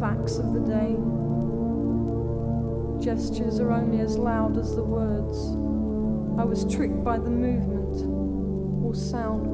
facts of the day. Gestures are only as loud as the words. I was tricked by the movement or sound